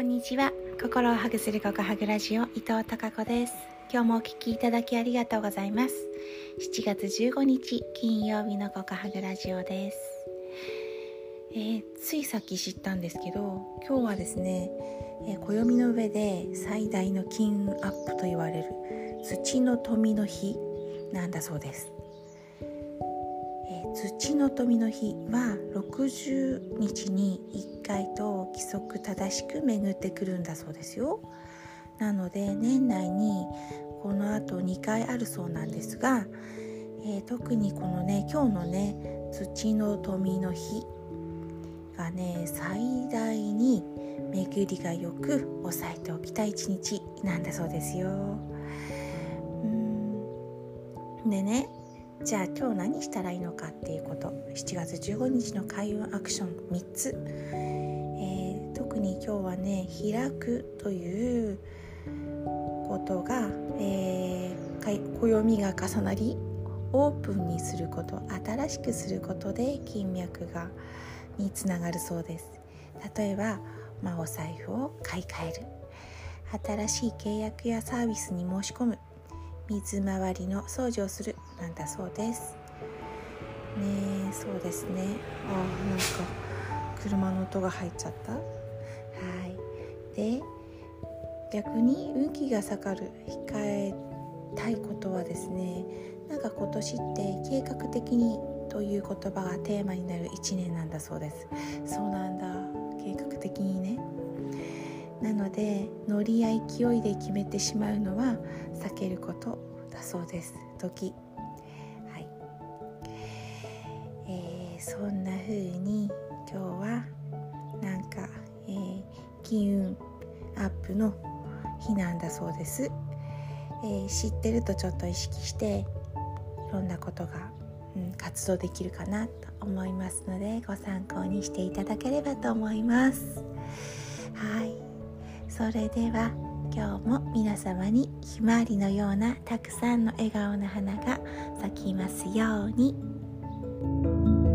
こんにちは。心をハグするココハグラジオ伊藤孝子です。今日もお聞きいただきありがとうございます。7月15日金曜日のココハグラジオです、えー、ついさっき知ったんですけど今日はですね、えー、暦の上で最大の金運アップと言われる土の富の日なんだそうです。土の富の日は60日に1回と規則正しく巡ってくるんだそうですよなので年内にこのあと2回あるそうなんですが、えー、特にこのね今日のね土の富の日がね最大に巡りがよく押さえておきたい一日なんだそうですよ。うんでねじゃあ今日何したらいいのかっていうこと。7月15日の開運アクション。3つ、えー、特に今日はね開くということが、えー、暦が重なりオープンにすること。新しくすることで金脈がにつながるそうです。例えば、まあ、お財布を買い替える。新しい契約やサービスに申し込む。水回りの掃除をするなんだそうです。ねそうですね。あなんか車の音が入っちゃった。はい。で逆に運気が下がる控えたいことはですねなんか今年って計画的にという言葉がテーマになる1年なんだそうです。そうなんだ。計画的にね。なのでノリや勢いで決めてしまうのは避けることだそうです。時。はい。えー、そんな風に今日はなんか、えー、金運アップの日なんだそうです、えー、知ってるとちょっと意識していろんなことが、うん、活動できるかなと思いますのでご参考にしていただければと思います。はい。それでは今日も皆様にひまわりのようなたくさんの笑顔の花が咲きますように。